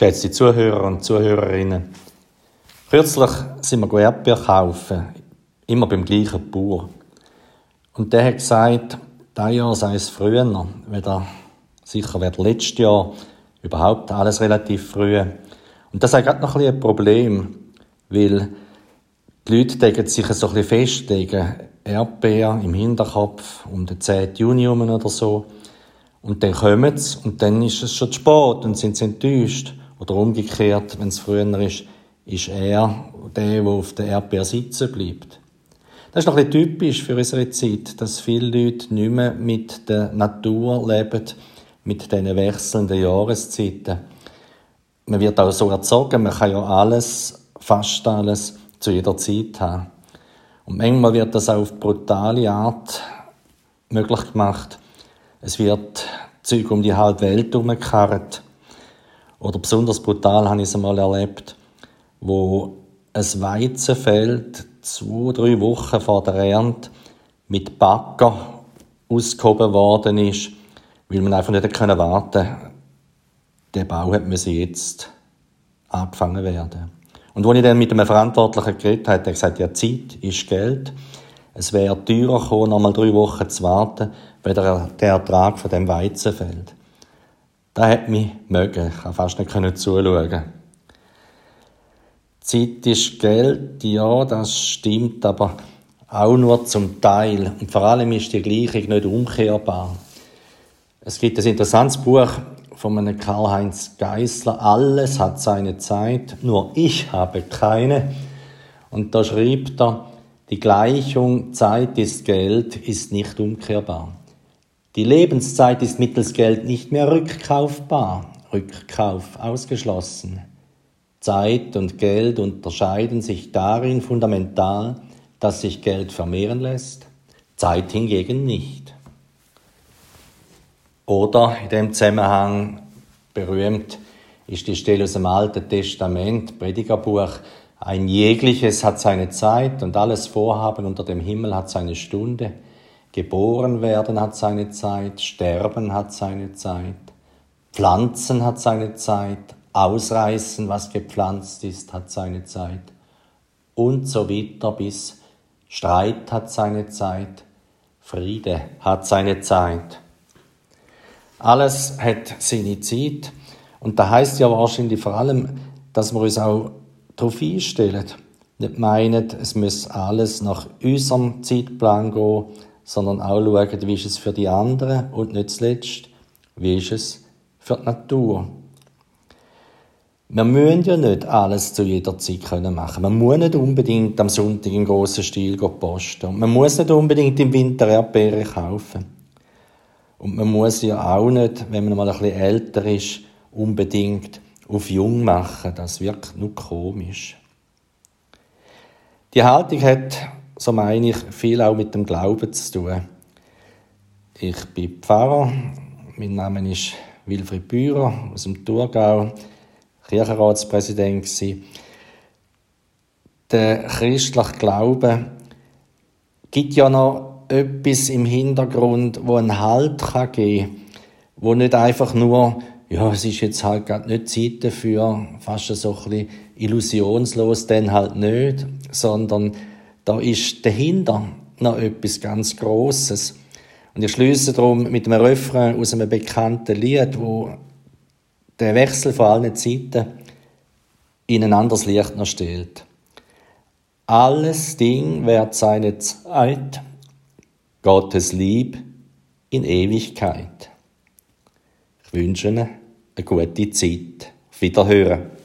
Geschätzte Zuhörer und Zuhörerinnen, kürzlich sind wir Erdbeer kaufen, immer beim gleichen Bauer. Und der hat gesagt, dieses Jahr sei es früher, weder sicher wird letztes Jahr überhaupt alles relativ früh. Und das ist gerade noch ein, ein Problem, weil die Leute legen sich so ein bisschen fest, legen Erdbeer im Hinterkopf um den 10. Juni oder so. Und dann kommen sie und dann ist es schon zu spät und sind sie enttäuscht. Oder umgekehrt, wenn es früher ist, ist er der, der auf der Erdbeer sitzen bleibt. Das ist noch ein typisch für unsere Zeit, dass viele Leute nicht mehr mit der Natur leben, mit diesen wechselnden Jahreszeiten. Man wird auch so erzogen, man kann ja alles, fast alles, zu jeder Zeit haben. Und manchmal wird das auch auf brutale Art möglich gemacht. Es wird Zeug um die halbe Welt herumgekarrt. Oder besonders brutal habe ich es einmal erlebt, wo ein Weizenfeld zwei, drei Wochen vor der Ernte mit Bagger ausgehoben worden ist, weil man einfach nicht können warten Der Bau müssen jetzt angefangen werden. Und als ich dann mit einem Verantwortlichen geredet habe, hat er gesagt, ja, Zeit ist Geld. Es wäre teurer gekommen, noch mal drei Wochen zu warten, weder der Ertrag von dem Weizenfeld. Das hat mich mögen. Ich konnte fast nicht zuschauen. Zeit ist Geld, ja, das stimmt, aber auch nur zum Teil. Und vor allem ist die Gleichung nicht umkehrbar. Es gibt ein interessantes Buch von einem Karl-Heinz Geissler. Alles hat seine Zeit, nur ich habe keine. Und da schreibt er, die Gleichung Zeit ist Geld ist nicht umkehrbar. Die Lebenszeit ist mittels Geld nicht mehr rückkaufbar. Rückkauf ausgeschlossen. Zeit und Geld unterscheiden sich darin fundamental, dass sich Geld vermehren lässt, Zeit hingegen nicht. Oder in dem Zusammenhang berühmt ist die Stelle aus dem Alten Testament, Predigerbuch, ein jegliches hat seine Zeit und alles Vorhaben unter dem Himmel hat seine Stunde. Geboren werden hat seine Zeit, Sterben hat seine Zeit, Pflanzen hat seine Zeit, Ausreißen, was gepflanzt ist, hat seine Zeit und so weiter bis Streit hat seine Zeit, Friede hat seine Zeit. Alles hat seine Zeit und da heißt ja wahrscheinlich vor allem, dass wir uns auch darauf einstellen. Nicht meinen, es muss alles nach unserem Zeitplan gehen, sondern auch schauen, wie ist es für die anderen und nicht zuletzt, wie ist es für die Natur. Wir müssen ja nicht alles zu jeder Zeit können machen. Man muss nicht unbedingt am Sonntag in grossen Stil posten. Und man muss nicht unbedingt im Winter Erdbeeren kaufen. Und man muss ja auch nicht, wenn man mal ein bisschen älter ist, unbedingt auf jung machen. Das wirkt nur komisch. Die Haltung hat so meine ich, viel auch mit dem Glauben zu tun. Ich bin Pfarrer, mein Name ist Wilfried Bührer aus dem Thurgau, Kirchenratspräsident gewesen. Der christliche Glaube gibt ja noch etwas im Hintergrund, wo einen Halt kann geben kann, wo nicht einfach nur, ja, es ist jetzt halt gerade nicht Zeit dafür, fast so ein bisschen illusionslos, dann halt nicht, sondern da ist dahinter noch etwas ganz Großes. Und ich schließe darum mit einem Refrain aus einem bekannten Lied, wo der Wechsel von allen Zeiten in ein anderes Licht noch stellt. Alles Ding währt seine Zeit, Gottes Lieb in Ewigkeit. Ich wünsche Ihnen eine gute Zeit. Auf Wiederhören.